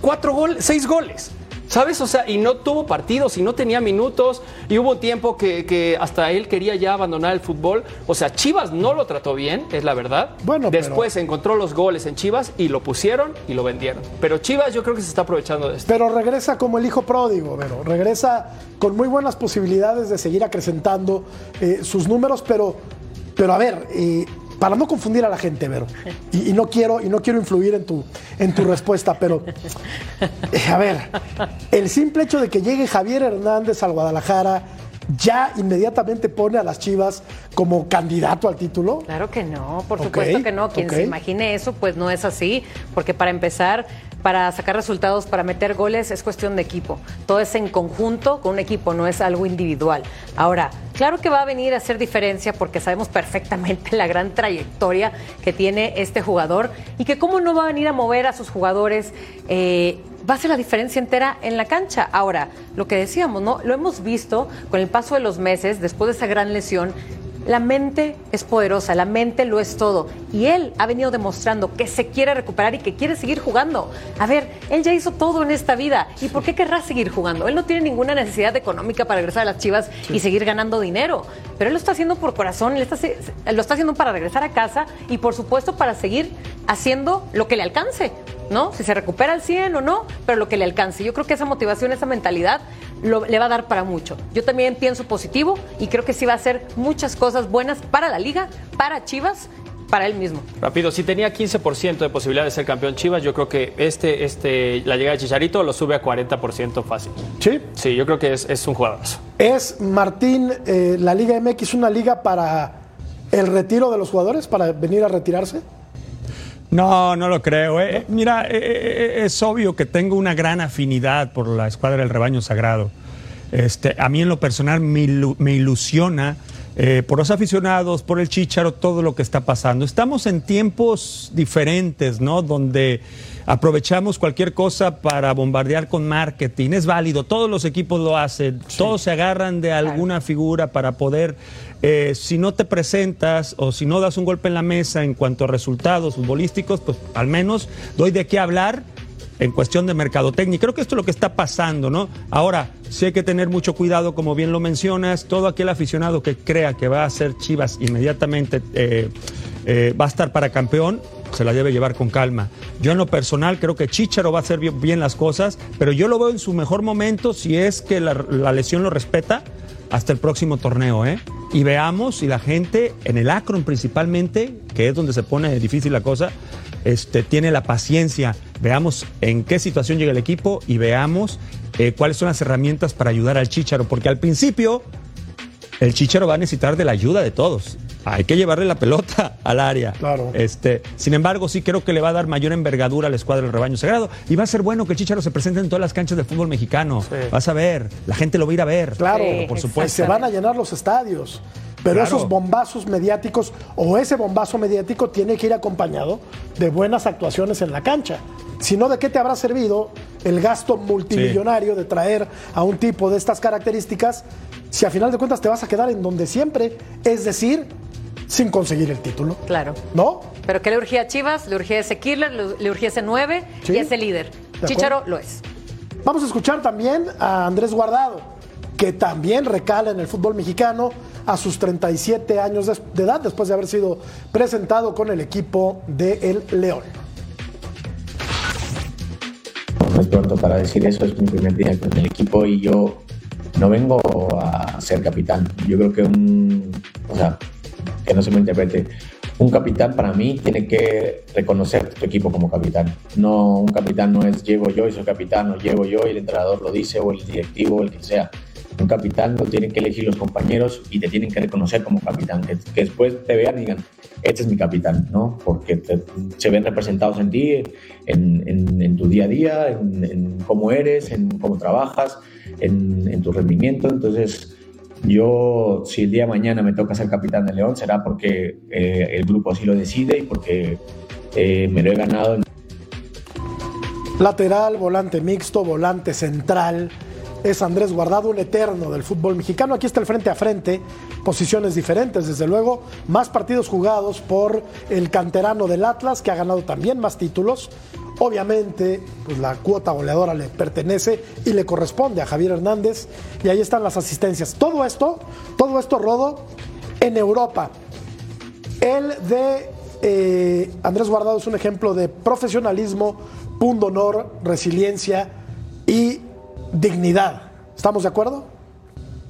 cuatro goles, seis goles. ¿Sabes? O sea, y no tuvo partidos y no tenía minutos. Y hubo un tiempo que, que hasta él quería ya abandonar el fútbol. O sea, Chivas no lo trató bien, es la verdad. Bueno, pero- Después encontró los goles en Chivas y lo pusieron y lo vendieron. Pero Chivas yo creo que se está aprovechando de esto. Pero regresa como el hijo pródigo, Vero. Regresa con muy buenas posibilidades de seguir acrecentando eh, sus números, pero, pero a ver, eh, para no confundir a la gente, Vero, y, y no quiero, y no quiero influir en tu, en tu respuesta, pero eh, a ver, el simple hecho de que llegue Javier Hernández al Guadalajara ya inmediatamente pone a las Chivas como candidato al título? Claro que no, por supuesto que no. Quien se imagine eso, pues no es así, porque para empezar, para sacar resultados, para meter goles, es cuestión de equipo. Todo es en conjunto con un equipo, no es algo individual. Ahora, claro que va a venir a hacer diferencia porque sabemos perfectamente la gran trayectoria que tiene este jugador y que cómo no va a venir a mover a sus jugadores. eh, va a ser la diferencia entera en la cancha. Ahora, lo que decíamos, ¿no? Lo hemos visto con el paso de los meses, después de esa gran lesión, la mente es poderosa, la mente lo es todo. Y él ha venido demostrando que se quiere recuperar y que quiere seguir jugando. A ver, él ya hizo todo en esta vida. ¿Y por qué querrá seguir jugando? Él no tiene ninguna necesidad económica para regresar a las chivas y seguir ganando dinero. Pero él lo está haciendo por corazón, él está- lo está haciendo para regresar a casa y por supuesto para seguir haciendo lo que le alcance. ¿No? Si se recupera al 100 o no, pero lo que le alcance. Yo creo que esa motivación, esa mentalidad lo- le va a dar para mucho. Yo también pienso positivo y creo que sí va a hacer muchas cosas buenas para la liga, para Chivas, para él mismo. Rápido, si tenía 15% de posibilidad de ser campeón Chivas, yo creo que este, este, la llegada de Chicharito lo sube a 40% fácil. Sí. Sí, yo creo que es, es un jugadorazo. ¿Es, Martín, eh, la Liga MX una liga para el retiro de los jugadores, para venir a retirarse? No, no lo creo. eh. Mira, eh, eh, es obvio que tengo una gran afinidad por la escuadra del rebaño sagrado. Este, a mí en lo personal me, ilu- me ilusiona eh, por los aficionados, por el chicharo, todo lo que está pasando. Estamos en tiempos diferentes, ¿no? Donde aprovechamos cualquier cosa para bombardear con marketing. Es válido, todos los equipos lo hacen, todos se agarran de alguna figura para poder, eh, si no te presentas o si no das un golpe en la mesa en cuanto a resultados futbolísticos, pues al menos doy de qué hablar en cuestión de mercadotecnia. Creo que esto es lo que está pasando, ¿no? Ahora, sí hay que tener mucho cuidado, como bien lo mencionas, todo aquel aficionado que crea que va a hacer Chivas inmediatamente eh, eh, va a estar para campeón, se la debe llevar con calma. Yo en lo personal creo que Chicharo va a hacer bien, bien las cosas, pero yo lo veo en su mejor momento si es que la, la lesión lo respeta hasta el próximo torneo, ¿eh? Y veamos si la gente en el Akron principalmente, que es donde se pone difícil la cosa, este, tiene la paciencia. Veamos en qué situación llega el equipo y veamos eh, cuáles son las herramientas para ayudar al Chicharo, porque al principio el Chicharo va a necesitar de la ayuda de todos. Hay que llevarle la pelota al área. Claro. Este, sin embargo, sí creo que le va a dar mayor envergadura a la escuadra del rebaño sagrado. Y va a ser bueno que el Chicharo se presente en todas las canchas de fútbol mexicano. Vas a ver, la gente lo va a ir a ver. Claro, por supuesto. se van a llenar los estadios. Pero Claro. esos bombazos mediáticos o ese bombazo mediático tiene que ir acompañado de buenas actuaciones en la cancha. Si no, ¿de qué te habrá servido el gasto multimillonario de traer a un tipo de estas características si a final de cuentas te vas a quedar en donde siempre? Es decir, sin conseguir el título. Claro. ¿No? Pero ¿qué le urgía a Chivas? Le urgía ese killer, le urgía ese 9 Sí. y ese líder. Chicharo lo es. Vamos a escuchar también a Andrés Guardado, que también recala en el fútbol mexicano a sus 37 años de, edad, después de haber sido presentado con el equipo de El León. muy pronto para decir eso, es mi primer día con el equipo y yo no vengo a ser capitán. Yo creo que un, o sea, que no se me interprete, un capitán para mí tiene que reconocer tu equipo como capitán. No, un capitán no es llego yo y soy capitán, o llego yo y el entrenador lo dice, o el directivo, o el que sea. Un capitán lo tienen que elegir los compañeros y te tienen que reconocer como capitán. Que, que después te vean y digan, este es mi capitán, ¿no? Porque te- se ven representados en ti, en, en- en tu día a día, en, en cómo eres, en cómo trabajas, en, tu rendimiento. Entonces, yo, si el día de mañana me toca ser capitán de León, será porque eh, el grupo así lo decide y porque eh, me lo he ganado Lateral, volante mixto, volante central. Es Andrés Guardado, un eterno del fútbol mexicano. Aquí está el frente a frente, posiciones diferentes, desde luego. Más partidos jugados por el canterano del Atlas, que ha ganado también más títulos. Obviamente, pues la cuota goleadora le pertenece y le corresponde a Javier Hernández. Y ahí están las asistencias. Todo esto, todo esto, Rodo, en Europa. El de eh, Andrés Guardado es un ejemplo de profesionalismo, punto honor, resiliencia y dignidad. ¿Estamos de acuerdo?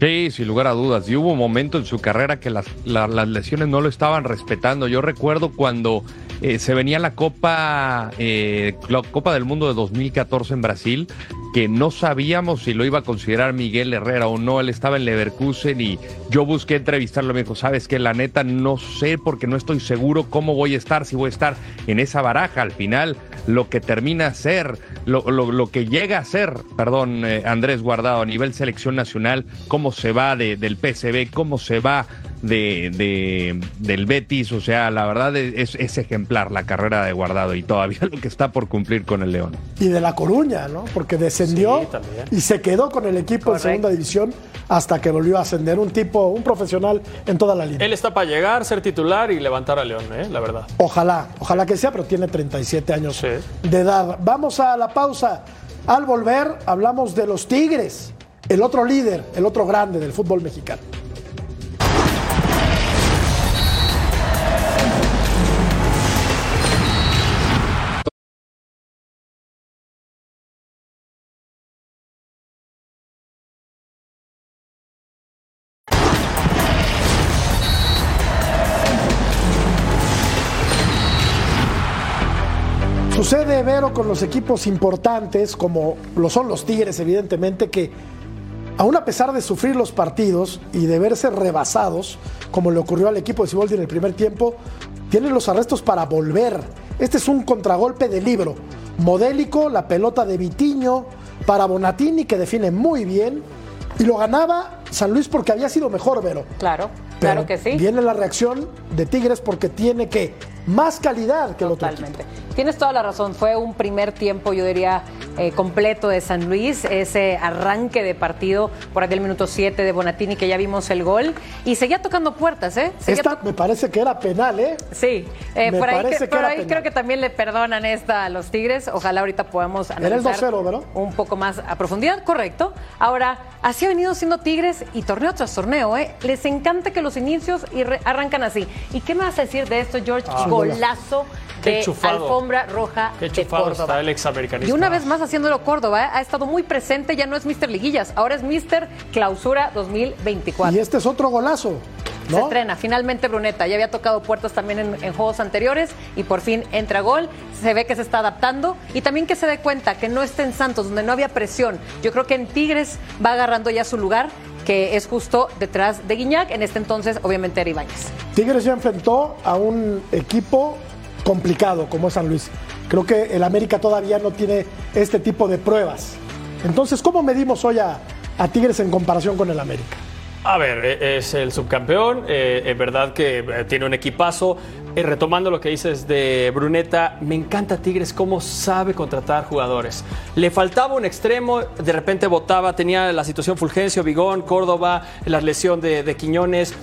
Sí, sin lugar a dudas. Y hubo un momento en su carrera que las, la- las lesiones no lo estaban respetando. Yo recuerdo cuando eh, se venía la Copa, eh, la Copa del Mundo de 2014 en Brasil, que no sabíamos si lo iba a considerar Miguel Herrera o no. Él estaba en Leverkusen y yo busqué entrevistarlo. Me dijo, sabes que la neta no sé porque no estoy seguro cómo voy a estar, si voy a estar en esa baraja. Al final, lo que termina a ser, lo, lo- lo que llega a ser, perdón, eh, Andrés Guardado a nivel selección nacional, cómo se va de- del PSV, cómo se va de, de- del Betis, o sea, la verdad es, es ejemplar la carrera de Guardado y todavía lo que está por cumplir con el León. Y de La Coruña, ¿no? Porque descendió Sí, y se quedó con el equipo en segunda división hasta que volvió a ascender. Un tipo, un profesional en toda la línea. Él está para llegar, ser titular y levantar a León, ¿eh? la verdad. Ojalá, ojalá que sea, pero tiene 37 años de edad. Vamos a la pausa. Al volver, hablamos de los Tigres, el otro líder, el otro grande del fútbol mexicano. Sucede, Vero, con los equipos importantes, como lo son los Tigres, evidentemente, que aún a pesar de sufrir los partidos y de verse rebasados, como le ocurrió al equipo de Siboldi en el primer tiempo, tienen los arrestos para volver. Este es un contragolpe de libro. Modélico, la pelota de Vitiño para Bonatini, que define muy bien. Y lo ganaba San Luis porque había sido mejor, Vero. Claro, Pero claro que sí. Viene la reacción de Tigres porque tiene que más calidad que el otro equipo. Totalmente. Tienes toda la razón. Fue un primer tiempo, yo diría, eh, completo de San Luis. Ese arranque de partido por aquel minuto 7 de Bonatini, que ya vimos el gol. Y seguía tocando puertas, ¿eh? Seguía Esta me parece que era penal, ¿eh? Sí, eh, Me por ahí, parece que- que por era ahí penal. creo que también le perdonan esta a los Tigres. Ojalá ahorita podamos analizar 2-0, ¿verdad? un poco más a profundidad, correcto. Ahora, así ha venido siendo Tigres y torneo tras torneo, ¿eh? Les encanta que los inicios y re- arrancan así. ¿Y qué me vas a decir de esto, George? Ah. Golazo Qué de chufado. alfombra roja Qué de chufado Córdoba. está el examericanista. Y una vez más haciéndolo Córdoba, ¿eh? ha estado muy presente, ya no es Mr. Liguillas, ahora es Mr. Clausura 2024. Y este es otro golazo, Se estrena finalmente Bruneta. Ya había tocado puertas también en, en juegos anteriores y por fin entra gol. Se ve que se está adaptando y también que se dé cuenta que no está en Santos, donde no había presión. Yo creo que en Tigres va agarrando ya su lugar, que es justo detrás de Guiñac. En este entonces, obviamente, era Ibáñez. Tigres ya enfrentó a un equipo complicado como es San Luis. Creo que el América todavía no tiene este tipo de pruebas. Entonces, ¿cómo medimos hoy a, a Tigres en comparación con el América? A ver, eh, es el subcampeón, eh, es verdad que eh, tiene un equipazo. Eh, retomando lo que dices de Bruneta, me encanta Tigres cómo sabe contratar jugadores. Le faltaba un extremo, de repente votaba, tenía la situación Fulgencio, Vigón, Córdoba, la lesión de, Quiñones,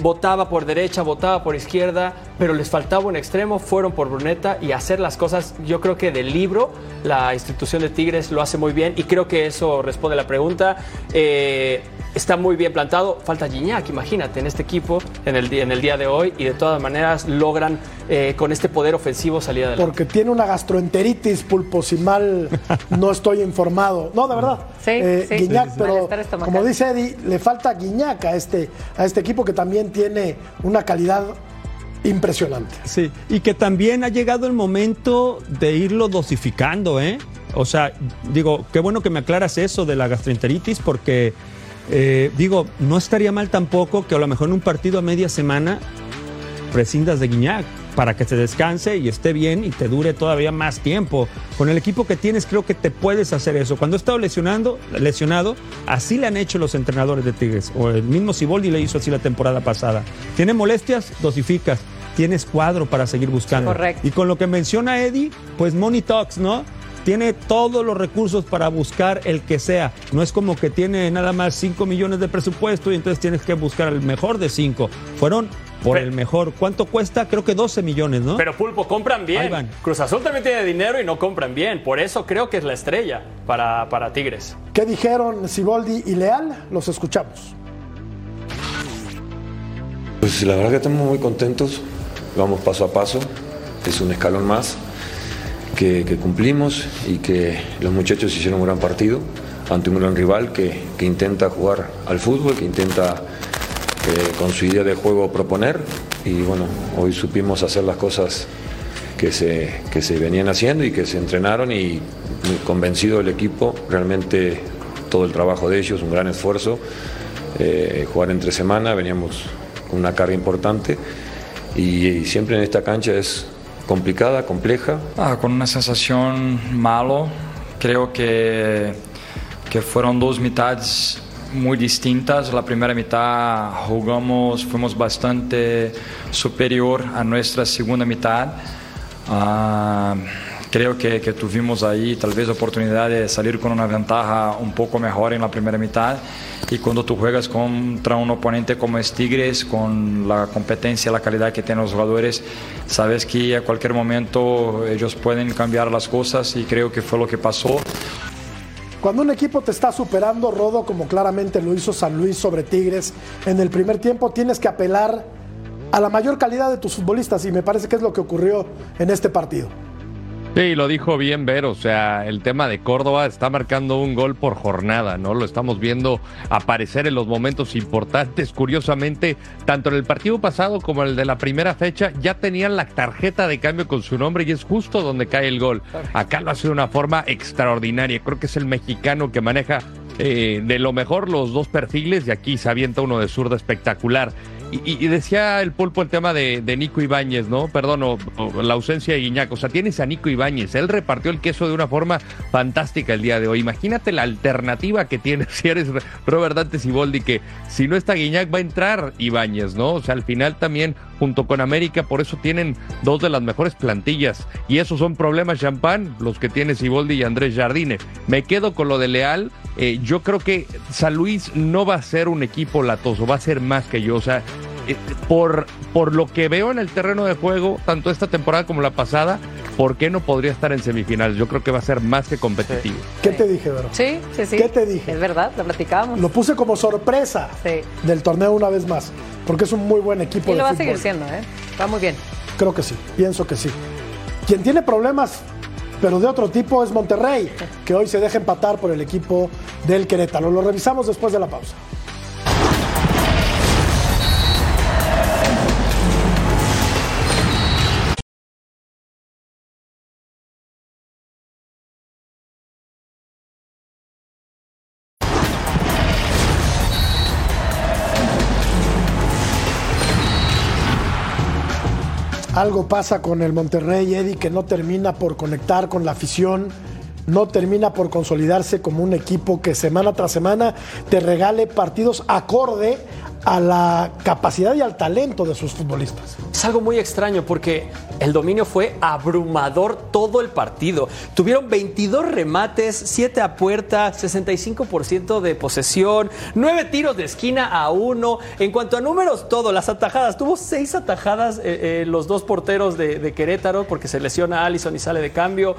votaba por derecha, votaba por izquierda, pero les faltaba un extremo, fueron por Bruneta y hacer las cosas, yo creo que del libro, la institución de Tigres lo hace muy bien y creo que eso responde a la pregunta. Eh, está muy bien plantado. Falta Gignac, imagínate, en este equipo, en el, día- en el día de hoy, y de todas maneras logran eh, con este poder ofensivo salir adelante. Porque tiene una gastroenteritis, pulpo, si mal no estoy informado. No, de verdad. Eh, sí. Guiñac, Sí, sí, sí. pero como dice Eddie, le falta Guiñac a este, a este equipo que también tiene una calidad impresionante. Sí, y que también ha llegado el momento de irlo dosificando, ¿eh? O sea, digo, qué bueno que me aclaras eso de la gastroenteritis, porque, eh, digo, no estaría mal tampoco que a lo mejor en un partido a media semana prescindas de Guiñac para que se descanse y esté bien y te dure todavía más tiempo. Con el equipo que tienes creo que te puedes hacer eso. Cuando he estado lesionando, lesionado, así le han hecho los entrenadores de Tigres. O el mismo Siboldi le hizo así la temporada pasada. Tiene molestias, dosificas. Tienes cuadro para seguir buscando. Correcto. Y con lo que menciona Eddie, pues Money Talks, ¿no? Tiene todos los recursos para buscar el que sea. No es como que tiene nada más 5 millones de presupuesto y entonces tienes que buscar el mejor de 5. Fueron por el mejor. ¿Cuánto cuesta? Creo que 12 millones, ¿no? Pero Pulpo, compran Ahí bien. van. Cruz Azul también tiene dinero y no compran bien. Por eso creo que es la estrella para, para Tigres. ¿Qué dijeron Siboldi y Leal? Los escuchamos. Pues la verdad que estamos muy contentos, vamos paso a paso, es un escalón más que, cumplimos y que los muchachos hicieron un gran partido ante un gran rival que, que intenta jugar al fútbol, que intenta eh, con su idea de juego proponer. Y bueno, hoy supimos hacer las cosas que se, que se venían haciendo y que se entrenaron y muy convencido del equipo, realmente todo el trabajo de ellos, un gran esfuerzo, eh, jugar entre semana, veníamos con una carga importante y siempre en esta cancha es complicada, compleja. Ah, con una sensación malo, creo que, que fueron dos mitades muy distintas. La primera mitad jugamos, fuimos bastante superior a nuestra segunda mitad. Ah, creo que, tuvimos ahí tal vez oportunidad de salir con una ventaja un poco mejor en la primera mitad. Y cuando tú juegas contra un oponente como es Tigres, con la competencia, la calidad que tienen los jugadores, sabes que a cualquier momento ellos pueden cambiar las cosas y creo que fue lo que pasó. Cuando un equipo te está superando, Rodo, como claramente lo hizo San Luis sobre Tigres, en el primer tiempo tienes que apelar a la mayor calidad de tus futbolistas y me parece que es lo que ocurrió en este partido. Sí, lo dijo bien Ver, o sea, el tema de Córdoba está marcando un gol por jornada, ¿no? Lo estamos viendo aparecer en los momentos importantes. Curiosamente, tanto en el partido pasado como en el de la primera fecha, ya tenían la tarjeta de cambio con su nombre y es justo donde cae el gol. Acá lo hace de una forma extraordinaria. Creo que es el mexicano que maneja eh, de lo mejor los dos perfiles y aquí se avienta uno de zurda espectacular. Y, y, decía el pulpo el tema de, de Nico Ibáñez, ¿no? Perdón, o, la ausencia de Guiñac. O sea, tienes a Nico Ibáñez. Él repartió el queso de una forma fantástica el día de hoy. Imagínate la alternativa que tienes si eres Robert Dante Siboldi, que si no está Guiñac va a entrar Ibáñez, ¿no? O sea, al final también, junto con América, por eso tienen dos de las mejores plantillas. Y esos son problemas, Champán, los que tiene Siboldi y Andrés Jardine. Me quedo con lo de Leal. Eh, yo creo que San Luis no va a ser un equipo latoso, va a ser más que yo. O sea, eh, por, por lo que veo en el terreno de juego, tanto esta temporada como la pasada, ¿por qué no podría estar en semifinales? Yo creo que va a ser más que competitivo. ¿Qué te dije, Vero? Sí, sí, sí. ¿Qué te dije? Es verdad, lo platicábamos. Lo puse como sorpresa sí. del torneo una vez más, porque es un muy buen equipo y de lo va fútbol. a seguir siendo, ¿eh? Va muy bien. Creo que sí, pienso que sí. Quien tiene problemas, pero de otro tipo, es Monterrey, que hoy se deja empatar por el equipo del Querétaro. Lo revisamos después de la pausa. Algo pasa con el Monterrey, Eddie, que no termina por conectar con la afición, no termina por consolidarse como un equipo que semana tras semana te regale partidos acorde a la capacidad y al talento de sus futbolistas. Es algo muy extraño porque el dominio fue abrumador todo el partido. Tuvieron 22 remates, 7 a puerta, 65% de posesión, 9 tiros de esquina a 1. En cuanto a números, todo, las atajadas. Tuvo 6 atajadas eh, eh, los dos porteros de, Querétaro porque se lesiona a Allison y sale de cambio.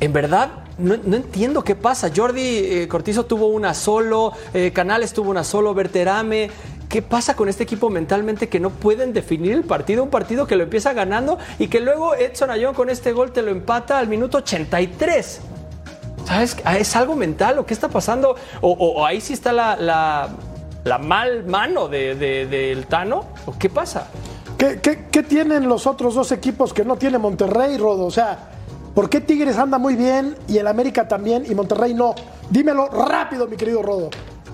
En verdad, no, no entiendo qué pasa. Jordi eh, Cortizo tuvo una solo, Canales tuvo una solo, Berterame. ¿Qué pasa con este equipo mentalmente que no pueden definir el partido? Un partido que lo empieza ganando y que luego Edson Ayón con este gol te lo empata al minuto 83. ¿Sabes? ¿Es algo mental o qué está pasando? ¿O, ahí sí está la, la, mal mano del de, de, Tano? ¿O qué pasa? ¿Qué, ¿Qué, qué, tienen los otros dos equipos que no tiene Monterrey, Rodo? O sea, ¿por qué Tigres anda muy bien y el América también y Monterrey no? Dímelo rápido, mi querido Rodo.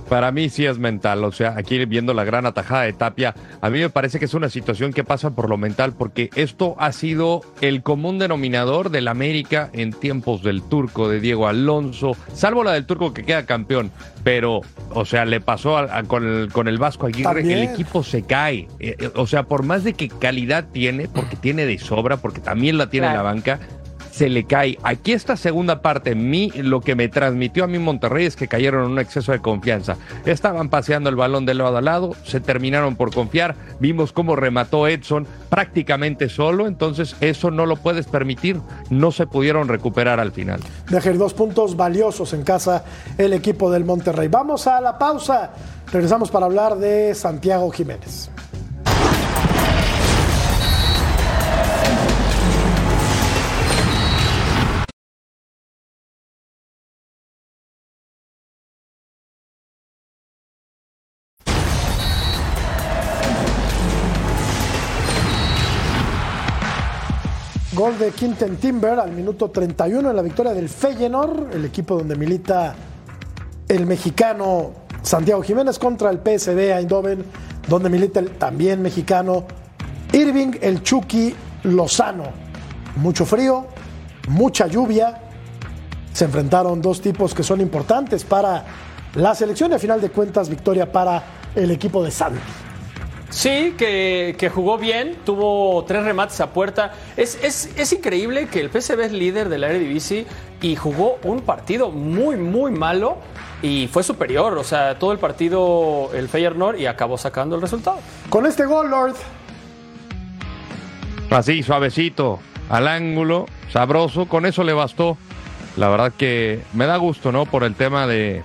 Para mí sí es mental, o sea, aquí viendo la gran atajada de Tapia, a mí me parece que es una situación que pasa por lo mental, porque esto ha sido el común denominador del América en tiempos del turco, de Diego Alonso, salvo la del turco que queda campeón, pero, o sea, le pasó a, a, con, el, con el Vasco Aguirre, También. el equipo se cae, eh, o sea, por más de que calidad tiene, porque tiene de sobra, porque también la tiene claro. la banca, se le cae. Aquí esta segunda parte, mi, lo que me transmitió a mí Monterrey es que cayeron en un exceso de confianza. Estaban paseando el balón de lado a lado, se terminaron por confiar, vimos cómo remató Edson prácticamente solo, entonces eso no lo puedes permitir, no se pudieron recuperar al final. Dejar dos puntos valiosos en casa el equipo del Monterrey. Vamos a la pausa, regresamos para hablar de Santiago Jiménez. De Quinten Timber al minuto 31 en la victoria del Feyenoord, el equipo donde milita el mexicano Santiago Jiménez contra el PSV Eindhoven, donde milita el también mexicano Irving el Chucky Lozano. Mucho frío, mucha lluvia. Se enfrentaron dos tipos que son importantes para la selección y a final de cuentas victoria para el equipo de Santi. Sí, que, que jugó bien, tuvo tres remates a puerta. Es, es, es increíble que el PSV es líder del Eredivisie y jugó un partido muy, muy malo y fue superior. O sea, todo el partido el Feyenoord y acabó sacando el resultado. Con este gol, Lord, Así, suavecito, al ángulo, sabroso, con eso le bastó. La verdad que me da gusto, ¿no? Por el tema de,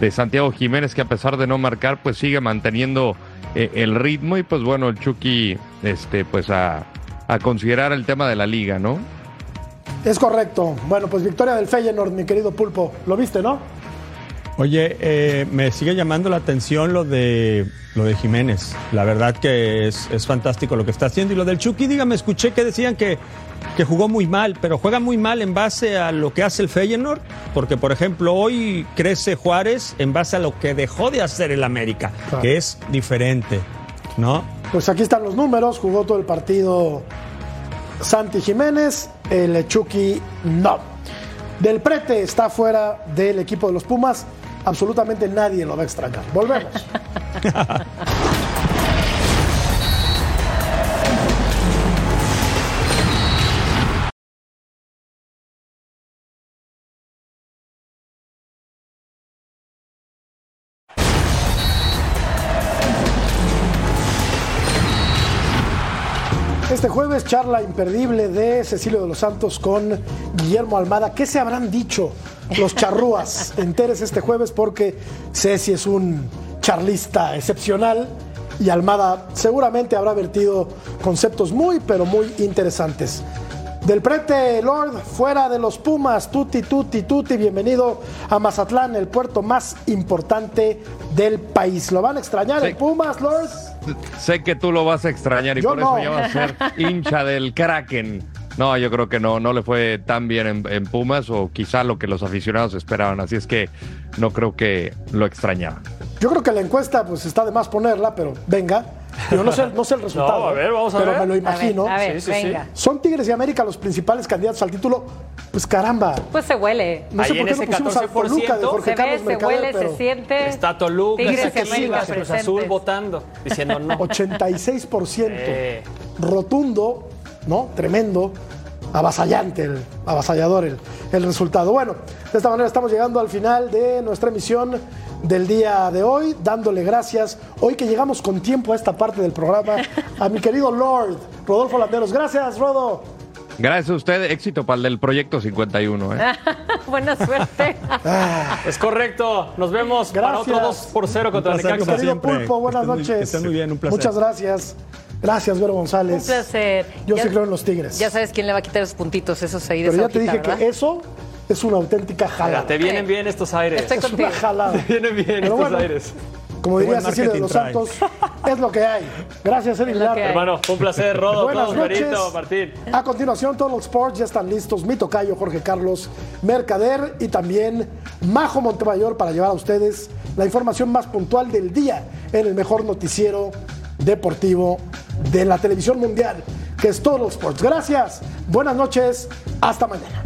de Santiago Jiménez, que a pesar de no marcar, pues sigue manteniendo eh, el ritmo. Y pues bueno, el Chucky, este, pues a, a considerar el tema de la liga, ¿no? es correcto. Bueno, pues victoria del Feyenoord, mi querido Pulpo. ¿Lo viste, no? Oye, eh, me sigue llamando la atención lo de lo de Jiménez. La verdad que es, es fantástico lo que está haciendo. Y lo del Chucky, dígame, escuché que decían que, que jugó muy mal, pero juega muy mal en base a lo que hace el Feyenoord, porque por ejemplo hoy crece Juárez en base a lo que dejó de hacer el América, Claro. que es diferente, ¿no? Pues aquí están los números. Jugó todo el partido Santi Jiménez, el Chucky no. Del Prete está fuera del equipo de los Pumas. Absolutamente nadie lo va a extrañar. Volvemos. charla imperdible de Cecilio de los Santos con Guillermo Almada. ¿Qué se habrán dicho los charrúas? Enteres este jueves porque Ceci es un charlista excepcional y Almada seguramente habrá vertido conceptos muy, pero muy interesantes. Del prete Lord, fuera de los Pumas, tuti, tuti, tuti, bienvenido a Mazatlán, el puerto más importante del país. ¿Lo van a extrañar el Pumas, Lord? Sé que tú lo vas a extrañar y Yo por no. eso ya vas a ser hincha del Kraken. No, yo creo que no, no le fue tan bien en, en Pumas o quizá lo que los aficionados esperaban. Así es que no creo que lo extrañaba. Yo creo que la encuesta, pues está de más ponerla, pero venga. Yo no sé, no sé el resultado. No, a ver, vamos a pero ver. me lo imagino. A ver, a ver, Sí, sí, sí. ¿Son Tigres y América los principales candidatos al título? Pues caramba. Pues se huele. No sé Ahí por en qué no ese pusimos a 14%, Toluca de Jorge Se ve, Carlos se Mercader, huele, pero se siente. Está Toluca, Tigres y América Chivas, Cruz Azul votando, diciendo no. 86%. Eh. Rotundo, ¿no? Tremendo. Avasallante, el, avasallador el, el resultado. Bueno, de esta manera estamos llegando al final de nuestra emisión del día de hoy, dándole gracias, hoy que llegamos con tiempo a esta parte del programa, a mi querido Lord, Rodolfo Landeros. Gracias, Rodo. Gracias a usted, éxito para el del proyecto 51. ¿eh? Buena suerte. Es correcto. Nos vemos para Gracias. otro 2 por 0 contra placer, Necaxa. Querido siempre. Pulpo, buenas Que estén muy- noches. muy bien, un placer. Muchas gracias. Gracias, Vero González. Un placer. Yo Ya- sí creo en los Tigres. Ya sabes quién le va a quitar esos puntitos, esos ahí de Pero ya te hojita, dije ¿verdad? que eso es una auténtica jalada. te vienen bien estos aires. Estoy Es contigo. una jalada. Te vienen bien Pero estos bueno, aires. Como diría Cecilia de los Santos, es lo que hay. Gracias, hay. Hermano, un placer, Rodo, Buenas todos, noches. Martín. A continuación, todos los sports ya están listos. Mi tocayo Jorge Carlos Mercader y también Majo Montemayor para llevar a ustedes la información más puntual del día en el mejor noticiero deportivo de la televisión mundial, que es todos los sports. Gracias, buenas noches, hasta mañana.